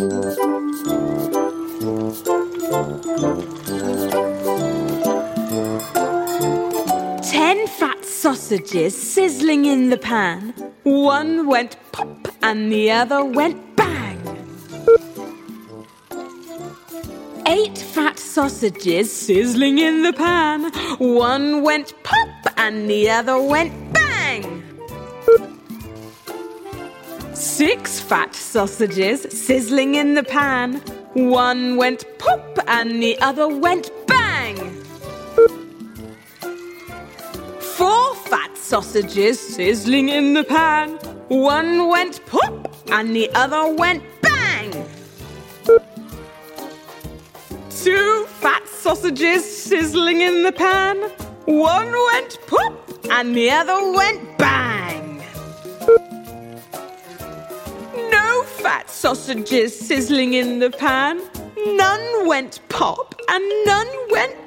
Ten fat sausages sizzling in the pan. One went pop and the other went bang. Eight fat sausages sizzling in the pan. One went pop and the other went bang. Six fat sausages sizzling in the pan. One went pop and the other went bang. Four fat sausages sizzling in the pan. One went pop and the other went bang. Two fat sausages sizzling in the pan. One went pop and the other went bang. Fat sausages sizzling in the pan. None went pop and none went